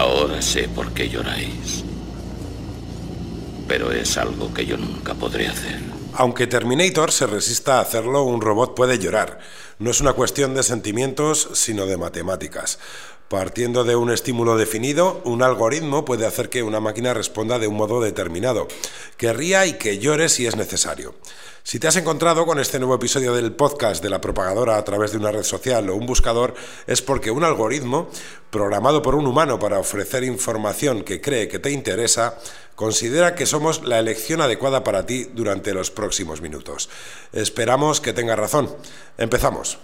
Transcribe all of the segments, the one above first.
Ahora sé por qué lloráis. Pero es algo que yo nunca podré hacer. Aunque Terminator se resista a hacerlo, un robot puede llorar. No es una cuestión de sentimientos, sino de matemáticas. Partiendo de un estímulo definido, un algoritmo puede hacer que una máquina responda de un modo determinado, que ría y que llore si es necesario. Si te has encontrado con este nuevo episodio del podcast de la propagadora a través de una red social o un buscador, es porque un algoritmo, programado por un humano para ofrecer información que cree que te interesa, considera que somos la elección adecuada para ti durante los próximos minutos. Esperamos que tengas razón. Empezamos.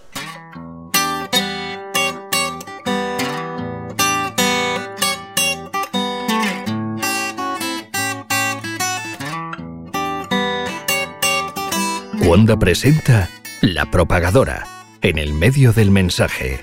Wanda presenta La Propagadora, en el medio del mensaje.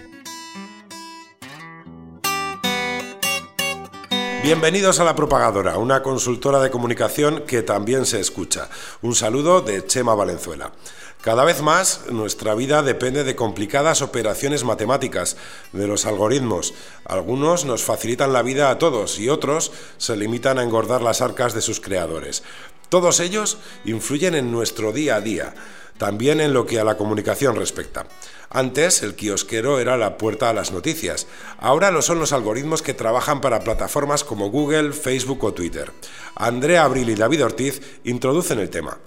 Bienvenidos a La Propagadora, una consultora de comunicación que también se escucha. Un saludo de Chema Valenzuela. Cada vez más nuestra vida depende de complicadas operaciones matemáticas, de los algoritmos. Algunos nos facilitan la vida a todos y otros se limitan a engordar las arcas de sus creadores. Todos ellos influyen en nuestro día a día, también en lo que a la comunicación respecta. Antes el kiosquero era la puerta a las noticias, ahora lo son los algoritmos que trabajan para plataformas como Google, Facebook o Twitter. Andrea Abril y David Ortiz introducen el tema.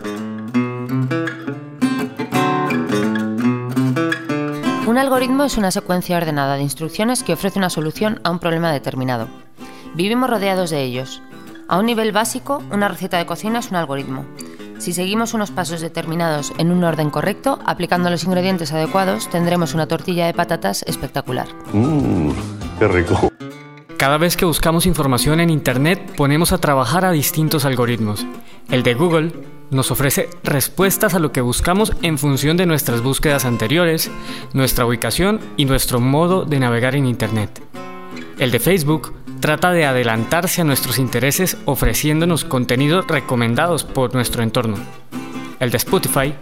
Un algoritmo es una secuencia ordenada de instrucciones que ofrece una solución a un problema determinado. Vivimos rodeados de ellos. A un nivel básico, una receta de cocina es un algoritmo. Si seguimos unos pasos determinados en un orden correcto, aplicando los ingredientes adecuados, tendremos una tortilla de patatas espectacular. Mmm, qué rico. Cada vez que buscamos información en Internet, ponemos a trabajar a distintos algoritmos. El de Google nos ofrece respuestas a lo que buscamos en función de nuestras búsquedas anteriores, nuestra ubicación y nuestro modo de navegar en Internet. El de Facebook trata de adelantarse a nuestros intereses ofreciéndonos contenidos recomendados por nuestro entorno. El de Spotify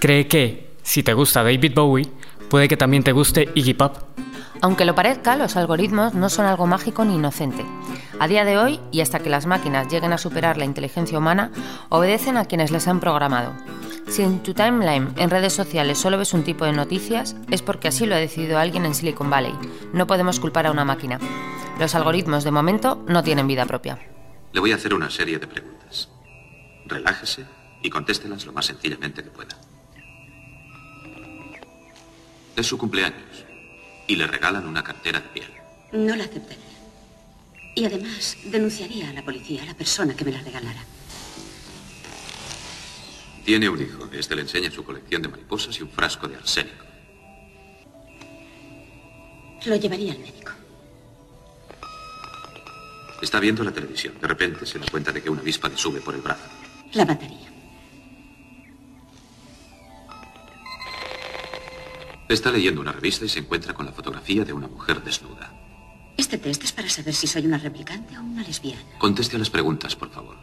cree que, si te gusta David Bowie, puede que también te guste Iggy Pop. Aunque lo parezca, los algoritmos no son algo mágico ni inocente. A día de hoy, y hasta que las máquinas lleguen a superar la inteligencia humana, obedecen a quienes les han programado. Si en tu timeline en redes sociales solo ves un tipo de noticias, es porque así lo ha decidido alguien en Silicon Valley. No podemos culpar a una máquina. Los algoritmos, de momento, no tienen vida propia. Le voy a hacer una serie de preguntas. Relájese y contéstelas lo más sencillamente que pueda. Es su cumpleaños y le regalan una cartera de piel. No la aceptaría. Y además denunciaría a la policía a la persona que me la regalara. Tiene un hijo. Este le enseña su colección de mariposas y un frasco de arsénico. Lo llevaría al médico. Está viendo la televisión. De repente se da cuenta de que una avispa le sube por el brazo. La mataría. Está leyendo una revista y se encuentra con la fotografía de una mujer desnuda. Este test es para saber si soy una replicante o una lesbiana. Conteste a las preguntas, por favor.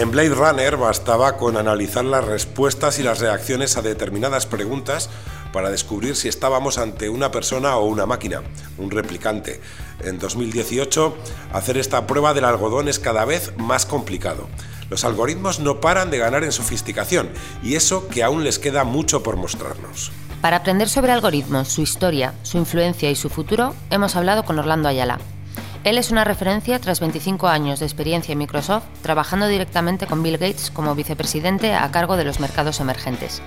En Blade Runner bastaba con analizar las respuestas y las reacciones a determinadas preguntas para descubrir si estábamos ante una persona o una máquina, un replicante. En 2018, hacer esta prueba del algodón es cada vez más complicado. Los algoritmos no paran de ganar en sofisticación y eso que aún les queda mucho por mostrarnos. Para aprender sobre algoritmos, su historia, su influencia y su futuro, hemos hablado con Orlando Ayala. Él es una referencia tras 25 años de experiencia en Microsoft, trabajando directamente con Bill Gates como vicepresidente a cargo de los mercados emergentes.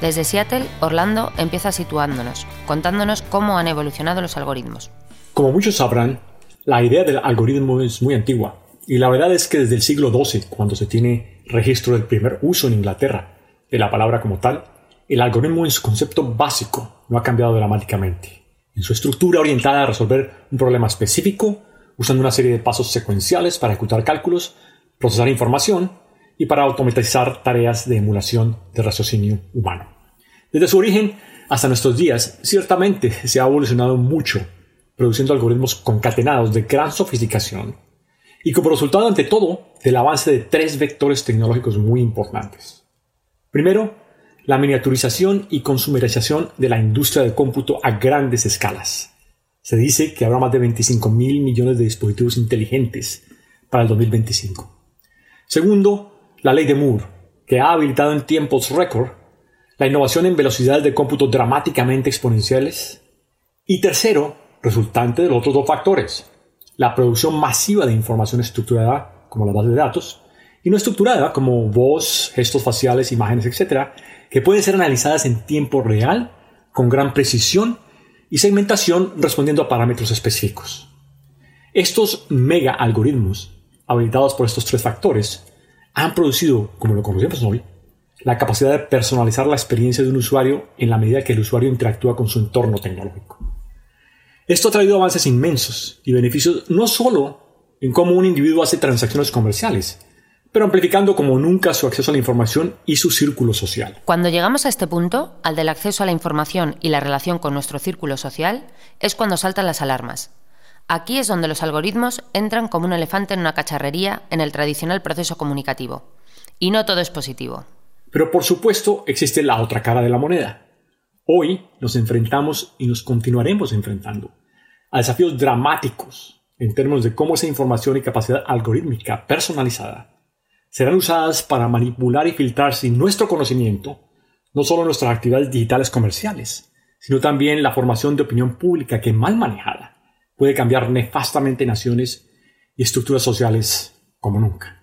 Desde Seattle, Orlando empieza situándonos, contándonos cómo han evolucionado los algoritmos. Como muchos sabrán, la idea del algoritmo es muy antigua, y la verdad es que desde el siglo XII, cuando se tiene registro del primer uso en Inglaterra de la palabra como tal, el algoritmo en su concepto básico no ha cambiado dramáticamente. En su estructura orientada a resolver un problema específico, usando una serie de pasos secuenciales para ejecutar cálculos, procesar información y para automatizar tareas de emulación de raciocinio humano. Desde su origen hasta nuestros días, ciertamente se ha evolucionado mucho, produciendo algoritmos concatenados de gran sofisticación y como resultado, ante todo, del avance de tres vectores tecnológicos muy importantes. Primero, la miniaturización y consumerización de la industria del cómputo a grandes escalas. Se dice que habrá más de 25 mil millones de dispositivos inteligentes para el 2025. Segundo, la ley de Moore, que ha habilitado en tiempos récord la innovación en velocidades de cómputo dramáticamente exponenciales. Y tercero, resultante de los otros dos factores, la producción masiva de información estructurada, como la base de datos, y no estructurada, como voz, gestos faciales, imágenes, etc., que pueden ser analizadas en tiempo real, con gran precisión y segmentación respondiendo a parámetros específicos. Estos mega algoritmos, habilitados por estos tres factores, han producido, como lo conocemos hoy, la capacidad de personalizar la experiencia de un usuario en la medida que el usuario interactúa con su entorno tecnológico. Esto ha traído avances inmensos y beneficios no solo en cómo un individuo hace transacciones comerciales, pero amplificando como nunca su acceso a la información y su círculo social. Cuando llegamos a este punto, al del acceso a la información y la relación con nuestro círculo social, es cuando saltan las alarmas. Aquí es donde los algoritmos entran como un elefante en una cacharrería en el tradicional proceso comunicativo. Y no todo es positivo. Pero por supuesto existe la otra cara de la moneda. Hoy nos enfrentamos y nos continuaremos enfrentando a desafíos dramáticos en términos de cómo esa información y capacidad algorítmica personalizada serán usadas para manipular y filtrar sin nuestro conocimiento no solo nuestras actividades digitales comerciales, sino también la formación de opinión pública que mal manejada puede cambiar nefastamente naciones y estructuras sociales como nunca.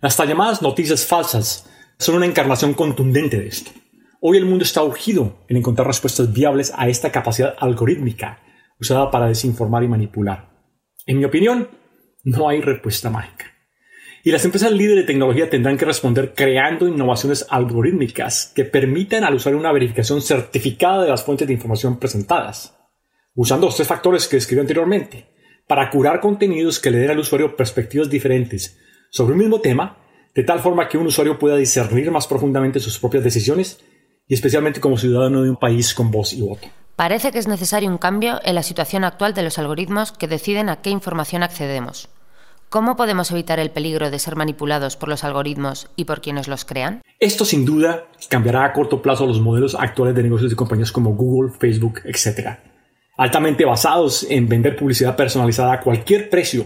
Las llamadas noticias falsas son una encarnación contundente de esto. Hoy el mundo está urgido en encontrar respuestas viables a esta capacidad algorítmica usada para desinformar y manipular. En mi opinión, no hay respuesta mágica. Y las empresas líderes de tecnología tendrán que responder creando innovaciones algorítmicas que permitan al usuario una verificación certificada de las fuentes de información presentadas, usando los tres factores que describí anteriormente, para curar contenidos que le den al usuario perspectivas diferentes sobre un mismo tema, de tal forma que un usuario pueda discernir más profundamente sus propias decisiones y especialmente como ciudadano de un país con voz y voto. Parece que es necesario un cambio en la situación actual de los algoritmos que deciden a qué información accedemos. ¿Cómo podemos evitar el peligro de ser manipulados por los algoritmos y por quienes los crean? Esto sin duda cambiará a corto plazo los modelos actuales de negocios de compañías como Google, Facebook, etc. Altamente basados en vender publicidad personalizada a cualquier precio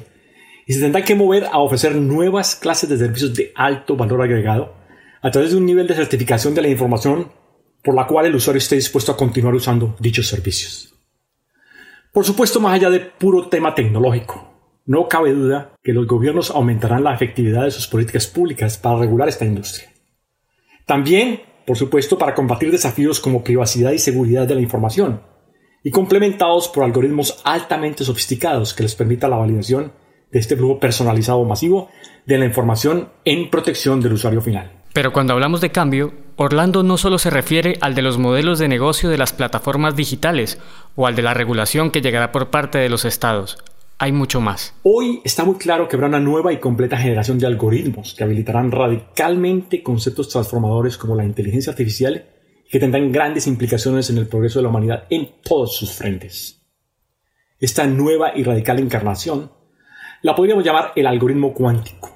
y se tendrán que mover a ofrecer nuevas clases de servicios de alto valor agregado a través de un nivel de certificación de la información por la cual el usuario esté dispuesto a continuar usando dichos servicios. Por supuesto, más allá de puro tema tecnológico, no cabe duda que los gobiernos aumentarán la efectividad de sus políticas públicas para regular esta industria. También, por supuesto, para combatir desafíos como privacidad y seguridad de la información, y complementados por algoritmos altamente sofisticados que les permita la validación de este flujo personalizado masivo de la información en protección del usuario final. Pero cuando hablamos de cambio, Orlando no solo se refiere al de los modelos de negocio de las plataformas digitales o al de la regulación que llegará por parte de los estados hay mucho más. Hoy está muy claro que habrá una nueva y completa generación de algoritmos que habilitarán radicalmente conceptos transformadores como la inteligencia artificial y que tendrán grandes implicaciones en el progreso de la humanidad en todos sus frentes. Esta nueva y radical encarnación la podríamos llamar el algoritmo cuántico.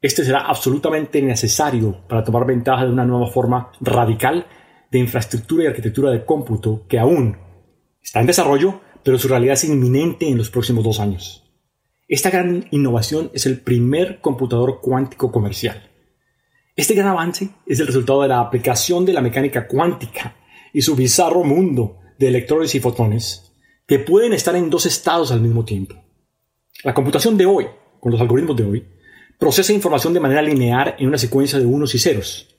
Este será absolutamente necesario para tomar ventaja de una nueva forma radical de infraestructura y arquitectura de cómputo que aún está en desarrollo, pero su realidad es inminente en los próximos dos años. Esta gran innovación es el primer computador cuántico comercial. Este gran avance es el resultado de la aplicación de la mecánica cuántica y su bizarro mundo de electrones y fotones que pueden estar en dos estados al mismo tiempo. La computación de hoy, con los algoritmos de hoy, procesa información de manera lineal en una secuencia de unos y ceros,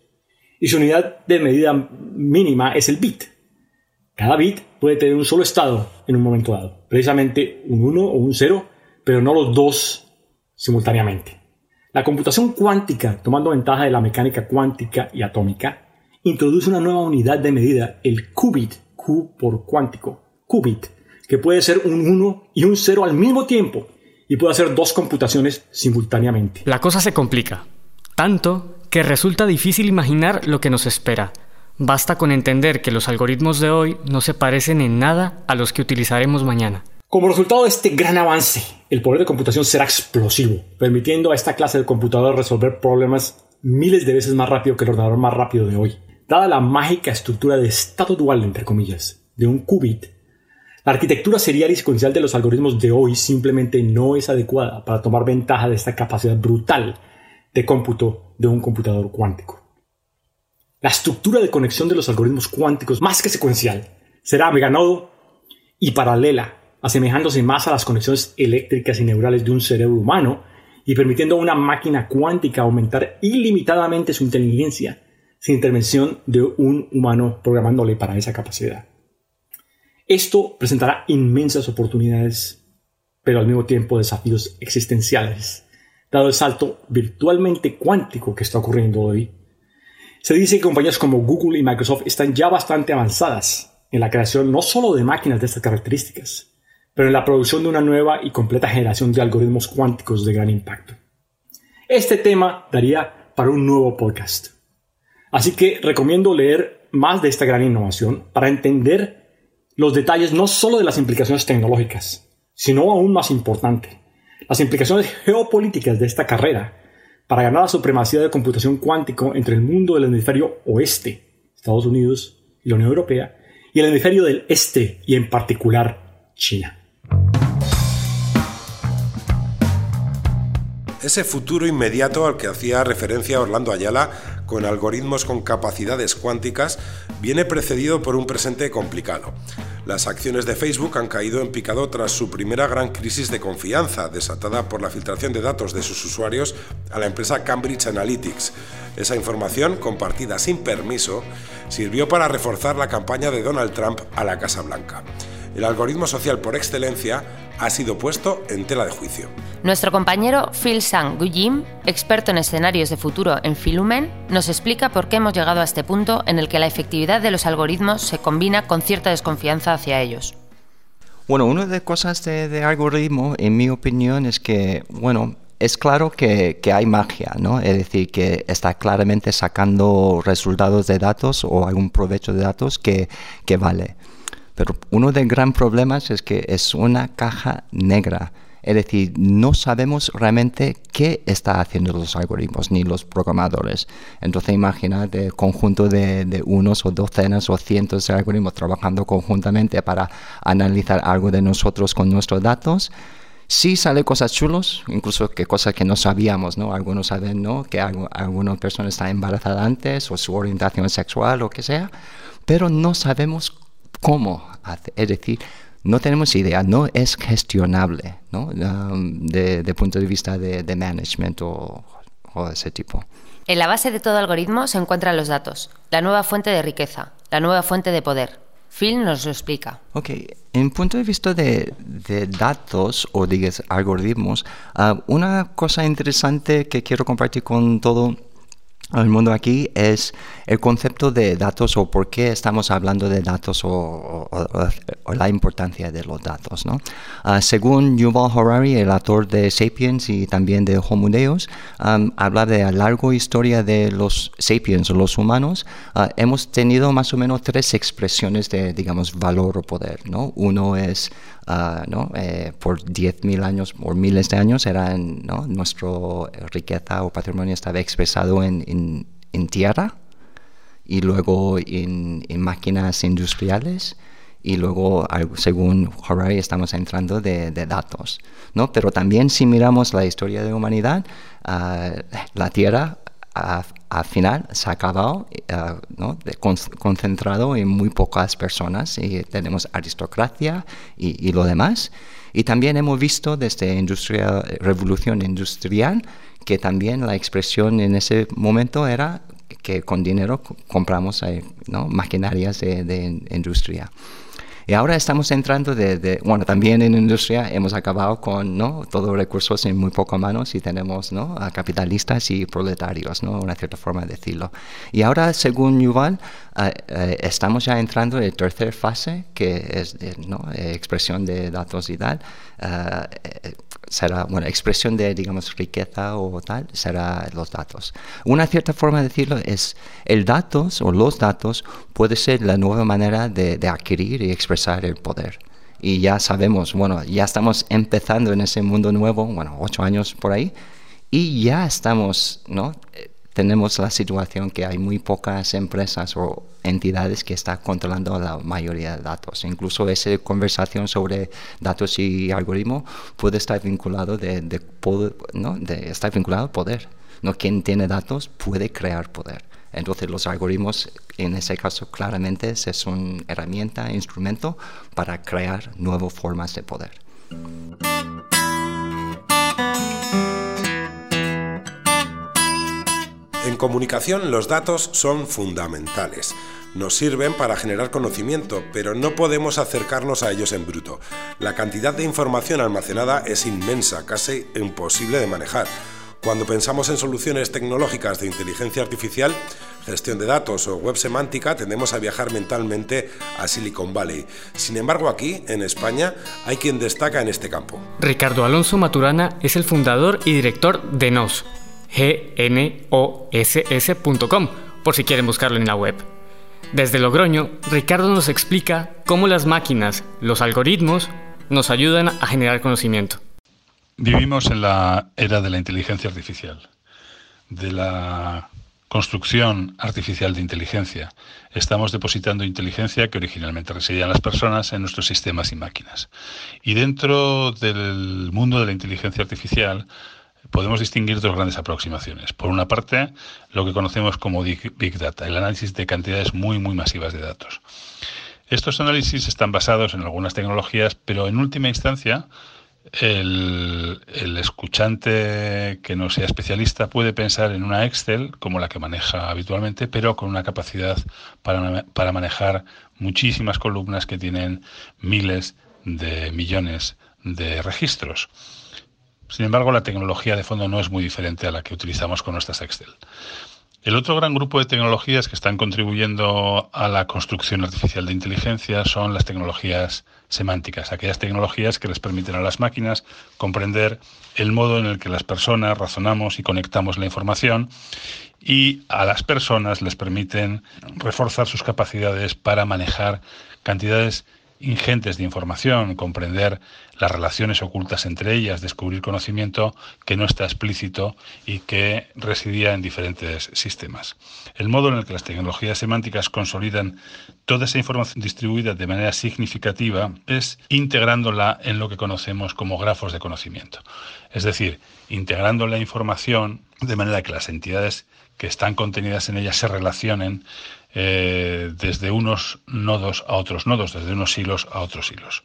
y su unidad de medida mínima es el bit. Cada bit puede tener un solo estado en un momento dado, precisamente un 1 o un 0, pero no los dos simultáneamente. La computación cuántica, tomando ventaja de la mecánica cuántica y atómica, introduce una nueva unidad de medida, el qubit, Q por cuántico, qubit, que puede ser un 1 y un 0 al mismo tiempo y puede hacer dos computaciones simultáneamente. La cosa se complica, tanto que resulta difícil imaginar lo que nos espera Basta con entender que los algoritmos de hoy no se parecen en nada a los que utilizaremos mañana. Como resultado de este gran avance, el poder de computación será explosivo, permitiendo a esta clase de computador resolver problemas miles de veces más rápido que el ordenador más rápido de hoy. dada la mágica estructura de estado dual, entre comillas, de un qubit, la arquitectura serial y secuencial de los algoritmos de hoy simplemente no es adecuada para tomar ventaja de esta capacidad brutal de cómputo de un computador cuántico. La estructura de conexión de los algoritmos cuánticos, más que secuencial, será meganodo y paralela, asemejándose más a las conexiones eléctricas y neurales de un cerebro humano y permitiendo a una máquina cuántica aumentar ilimitadamente su inteligencia sin intervención de un humano programándole para esa capacidad. Esto presentará inmensas oportunidades, pero al mismo tiempo desafíos existenciales, dado el salto virtualmente cuántico que está ocurriendo hoy. Se dice que compañías como Google y Microsoft están ya bastante avanzadas en la creación no solo de máquinas de estas características, pero en la producción de una nueva y completa generación de algoritmos cuánticos de gran impacto. Este tema daría para un nuevo podcast. Así que recomiendo leer más de esta gran innovación para entender los detalles no solo de las implicaciones tecnológicas, sino aún más importante, las implicaciones geopolíticas de esta carrera para ganar la supremacía de computación cuántico entre el mundo del hemisferio oeste, Estados Unidos y la Unión Europea, y el hemisferio del este y en particular China. Ese futuro inmediato al que hacía referencia Orlando Ayala con algoritmos con capacidades cuánticas viene precedido por un presente complicado. Las acciones de Facebook han caído en picado tras su primera gran crisis de confianza, desatada por la filtración de datos de sus usuarios a la empresa Cambridge Analytics. Esa información, compartida sin permiso, sirvió para reforzar la campaña de Donald Trump a la Casa Blanca. El algoritmo social por excelencia ha sido puesto en tela de juicio. Nuestro compañero Phil Sang Gujim, experto en escenarios de futuro en Filumen, nos explica por qué hemos llegado a este punto en el que la efectividad de los algoritmos se combina con cierta desconfianza hacia ellos. Bueno, una de las cosas de, de algoritmo, en mi opinión, es que, bueno, es claro que, que, hay magia, ¿no? Es decir, que está claramente sacando resultados de datos o algún provecho de datos que, que vale. Pero uno de los grandes problemas es que es una caja negra. Es decir, no sabemos realmente qué está haciendo los algoritmos ni los programadores. Entonces imagínate el conjunto de, de, unos o docenas o cientos de algoritmos trabajando conjuntamente para analizar algo de nosotros con nuestros datos. Sí sale cosas chulos, incluso que cosas que no sabíamos, ¿no? Algunos saben, ¿no? Que algo, alguna persona está embarazada antes o su orientación sexual o que sea, pero no sabemos cómo hace. Es decir, no tenemos idea, no es gestionable ¿no? Um, de, de, punto de vista de, de management o, o, ese tipo. En la base de todo algoritmo se encuentran los datos, la nueva fuente de riqueza, la nueva fuente de poder. Phil nos lo explica. Ok, en punto de vista de, de datos o de algoritmos, uh, una cosa interesante que quiero compartir con todo el mundo aquí es el concepto de datos o por qué estamos hablando de datos o, o, o la importancia de los datos. ¿no? Uh, según Yuval Harari, el autor de Sapiens y también de Homo Deus, um, habla de la larga historia de los sapiens, los humanos. Uh, hemos tenido más o menos tres expresiones de, digamos, valor o poder. ¿no? Uno es Uh, ¿no? eh, por 10.000 años o miles de años eran, ¿no? nuestra riqueza o patrimonio estaba expresado en, en, en tierra y luego en, en, máquinas industriales y luego, según Harari, estamos entrando de, de, datos. ¿no? Pero también si miramos la historia de la humanidad, uh, la tierra al final se ha acabado uh, ¿no? con, concentrado en muy pocas personas y tenemos aristocracia y, lo demás. Y también hemos visto desde industria, revolución industrial que también la expresión en ese momento era que con dinero compramos eh, maquinarias de industria. Y ahora estamos entrando de, bueno, también en industria hemos acabado con, ¿no? Todos los recursos en muy pocas manos y tenemos, ¿no? Capitalistas y proletarios, ¿no? Una cierta forma de decirlo. Y ahora, según Yuval, uh, uh, estamos ya entrando en la tercera fase, que es, de, ¿no? Expresión de datos y tal. Será, bueno, expresión de, digamos, riqueza o tal, será los datos. Una cierta forma de decirlo es, el datos o los datos puede ser la nueva manera de, de adquirir y expresar el poder. Y ya sabemos, bueno, ya estamos empezando en ese mundo nuevo, bueno, ocho años por ahí, y ya estamos, ¿no? Tenemos la situación que hay muy pocas empresas o entidades que están controlando la mayoría de datos. Incluso esa conversación sobre datos y algoritmo puede estar vinculado de, de, ¿no? de vinculado al poder. ¿no? Quien tiene datos puede crear poder. Entonces los algoritmos en ese caso claramente es una herramienta, instrumento para crear nuevas formas de poder. En comunicación los datos son fundamentales. Nos sirven para generar conocimiento, pero no podemos acercarnos a ellos en bruto. La cantidad de información almacenada es inmensa, casi imposible de manejar. Cuando pensamos en soluciones tecnológicas de inteligencia artificial, gestión de datos o web semántica, tendemos a viajar mentalmente a Silicon Valley. Sin embargo, aquí, en España, hay quien destaca en este campo. Ricardo Alonso Maturana es el fundador y director de NOS, gnoss.com, por si quieren buscarlo en la web. Desde Logroño, Ricardo nos explica cómo las máquinas, los algoritmos, nos ayudan a generar conocimiento. Vivimos en la era de la inteligencia artificial, de la construcción artificial de inteligencia. Estamos depositando inteligencia que originalmente residía en las personas en nuestros sistemas y máquinas. Y dentro del mundo de la inteligencia artificial podemos distinguir dos grandes aproximaciones. Por una parte, lo que conocemos como Big Data, el análisis de cantidades muy, muy masivas de datos. Estos análisis están basados en algunas tecnologías, pero en última instancia, el, escuchante que no sea especialista puede pensar en una Excel como la que maneja habitualmente, pero con una capacidad para, para manejar muchísimas columnas que tienen miles de millones de registros. Sin embargo, la tecnología de fondo no es muy diferente a la que utilizamos con nuestras Excel. El otro gran grupo de tecnologías que están contribuyendo a la construcción artificial de inteligencia son las tecnologías semánticas, aquellas tecnologías que les permiten a las máquinas comprender el modo en el que las personas razonamos y conectamos la información y a las personas les permiten reforzar sus capacidades para manejar cantidades ingentes de información, comprender las relaciones ocultas entre ellas, descubrir conocimiento que no está explícito y que residía en diferentes sistemas. El modo en el que las tecnologías semánticas consolidan toda esa información distribuida de manera significativa es integrándola en lo que conocemos como grafos de conocimiento. Es decir, integrando la información de manera que las entidades que están contenidas en ella se relacionen eh, desde unos nodos a otros nodos, desde unos hilos a otros hilos.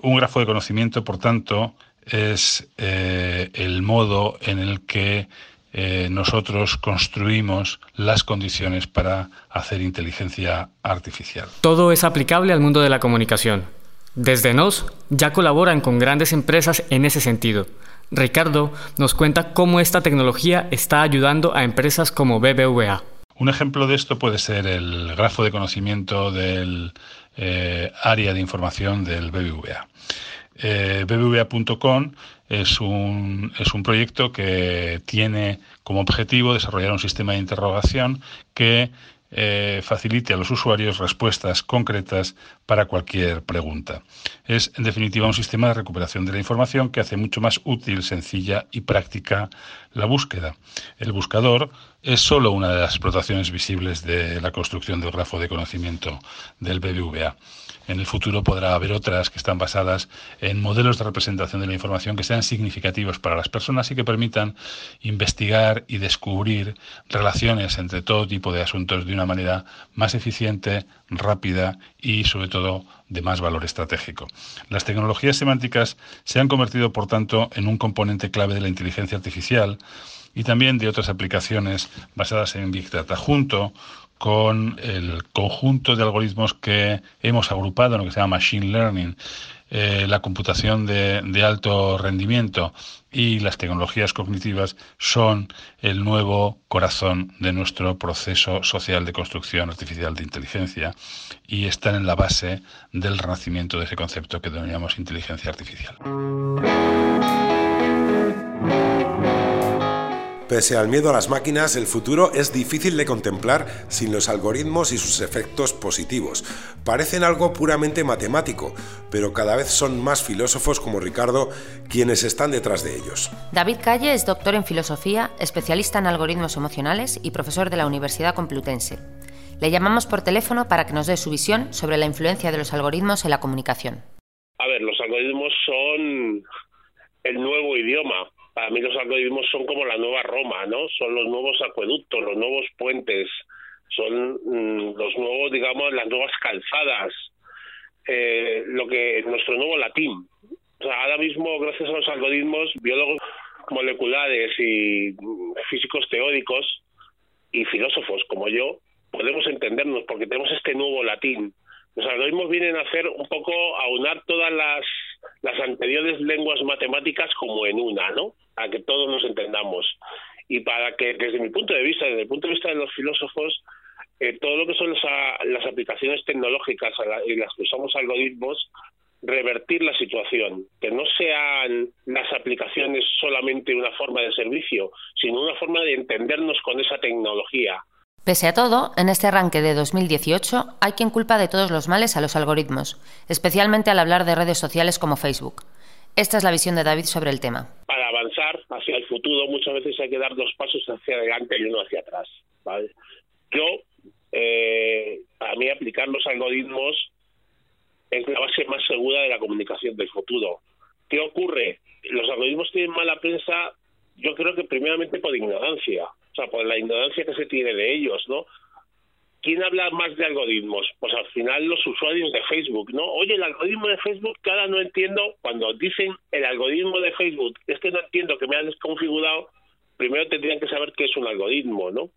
Un grafo de conocimiento, por tanto, es eh, el modo en el que eh, nosotros construimos las condiciones para hacer inteligencia artificial. Todo es aplicable al mundo de la comunicación. Desde NOS ya colaboran con grandes empresas en ese sentido. Ricardo nos cuenta cómo esta tecnología está ayudando a empresas como BBVA. Un ejemplo de esto puede ser el grafo de conocimiento del eh, área de información del BBVA. Eh, BBVA.com es un, es un proyecto que tiene como objetivo desarrollar un sistema de interrogación que eh, facilite a los usuarios respuestas concretas para cualquier pregunta. Es, en definitiva, un sistema de recuperación de la información que hace mucho más útil, sencilla y práctica la búsqueda. El buscador es solo una de las explotaciones visibles de la construcción del grafo de conocimiento del BBVA. En el futuro podrá haber otras que están basadas en modelos de representación de la información que sean significativos para las personas y que permitan investigar y descubrir relaciones entre todo tipo de asuntos de una manera más eficiente, rápida y sobre todo de más valor estratégico. Las tecnologías semánticas se han convertido, por tanto, en un componente clave de la inteligencia artificial y también de otras aplicaciones basadas en Big Data, junto con el conjunto de algoritmos que hemos agrupado en lo que se llama Machine Learning, eh, la computación de, de, alto rendimiento y las tecnologías cognitivas son el nuevo corazón de nuestro proceso social de construcción artificial de inteligencia y están en la base del renacimiento de ese concepto que denominamos inteligencia artificial. Pese al miedo a las máquinas, el futuro es difícil de contemplar sin los algoritmos y sus efectos positivos. Parecen algo puramente matemático, pero cada vez son más filósofos como Ricardo quienes están detrás de ellos. David Calle es doctor en filosofía, especialista en algoritmos emocionales y profesor de la Universidad Complutense. Le llamamos por teléfono para que nos dé su visión sobre la influencia de los algoritmos en la comunicación. A ver, los algoritmos son el nuevo idioma. Para mí los algoritmos son como la nueva Roma, ¿no? Son los nuevos acueductos, los nuevos puentes, son mm, los nuevos, digamos, las nuevas calzadas, eh, lo que nuestro nuevo latín. O sea, ahora mismo, gracias a los algoritmos, biólogos moleculares y físicos teóricos y filósofos como yo, podemos entendernos porque tenemos este nuevo latín. Los algoritmos vienen a hacer un poco aunar todas las, las anteriores lenguas matemáticas como en una, ¿no? A que todos nos entendamos. Y para que, desde mi punto de vista, desde el punto de vista de los filósofos, eh, todo lo que son las, aplicaciones tecnológicas y las que usamos algoritmos, revertir la situación, que no sean las aplicaciones solamente una forma de servicio, sino una forma de entendernos con esa tecnología, Pese a todo, en este arranque de 2018 hay quien culpa de todos los males a los algoritmos, especialmente al hablar de redes sociales como Facebook. Esta es la visión de David sobre el tema. Para avanzar hacia el futuro muchas veces hay que dar dos pasos hacia adelante y uno hacia atrás. Yo, eh, para mí aplicar los algoritmos es la base más segura de la comunicación del futuro. ¿Qué ocurre? Los algoritmos tienen mala prensa, yo creo que primeramente por ignorancia o sea, por la ignorancia que se tiene de ellos, ¿no? ¿Quién habla más de algoritmos? Pues al final los usuarios de Facebook, ¿no? Oye, el algoritmo de Facebook, que ahora no entiendo, cuando dicen el algoritmo de Facebook, es que no entiendo que me han desconfigurado, primero tendrían que saber qué es un algoritmo, ¿no?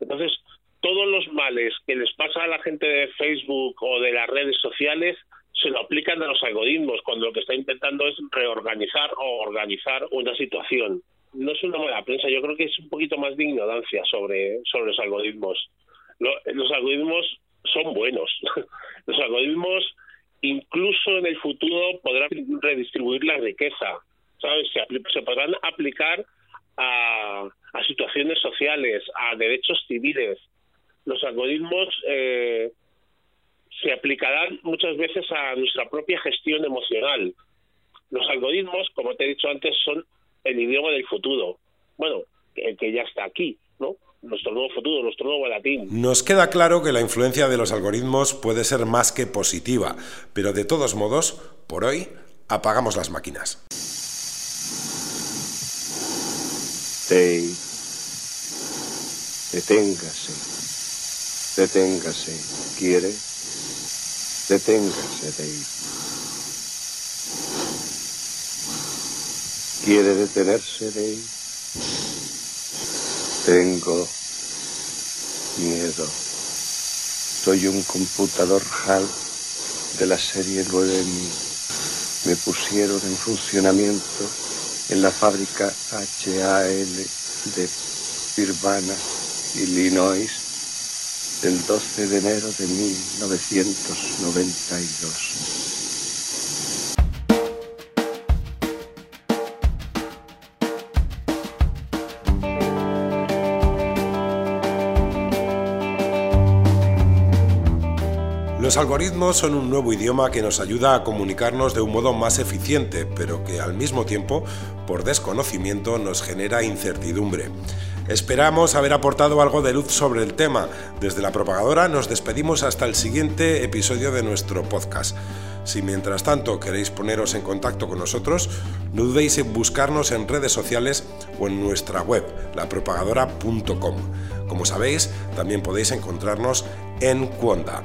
Entonces, todos los males que les pasa a la gente de Facebook o de las redes sociales se lo aplican a los algoritmos, cuando lo que está intentando es reorganizar o organizar una situación no es una mala prensa, yo creo que es un poquito más de ignorancia sobre, sobre los algoritmos. los algoritmos son buenos. los algoritmos incluso en el futuro podrán redistribuir la riqueza, ¿sabes? Se, se podrán aplicar a, a, situaciones sociales, a derechos civiles. Los algoritmos eh, se aplicarán muchas veces a nuestra propia gestión emocional. Los algoritmos, como te he dicho antes, son el idioma del futuro. Bueno, el que ya está aquí, ¿no? Nuestro nuevo futuro, nuestro nuevo latín. Nos queda claro que la influencia de los algoritmos puede ser más que positiva, pero de todos modos, por hoy, apagamos las máquinas. Tei, deténgase, deténgase, ¿quiere? Deténgase, Tei. Quiere detenerse de ahí. Tengo miedo. Soy un computador HAL de la serie 9000. Me pusieron en funcionamiento en la fábrica HAL de Urbana, Illinois, el 12 de enero de 1992. Los algoritmos son un nuevo idioma que nos ayuda a comunicarnos de un modo más eficiente, pero que al mismo tiempo, por desconocimiento, nos genera incertidumbre. Esperamos haber aportado algo de luz sobre el tema. Desde la propagadora nos despedimos hasta el siguiente episodio de nuestro podcast. Si mientras tanto queréis poneros en contacto con nosotros, no dudéis en buscarnos en redes sociales o en nuestra web, lapropagadora.com. Como sabéis, también podéis encontrarnos en Cuonda.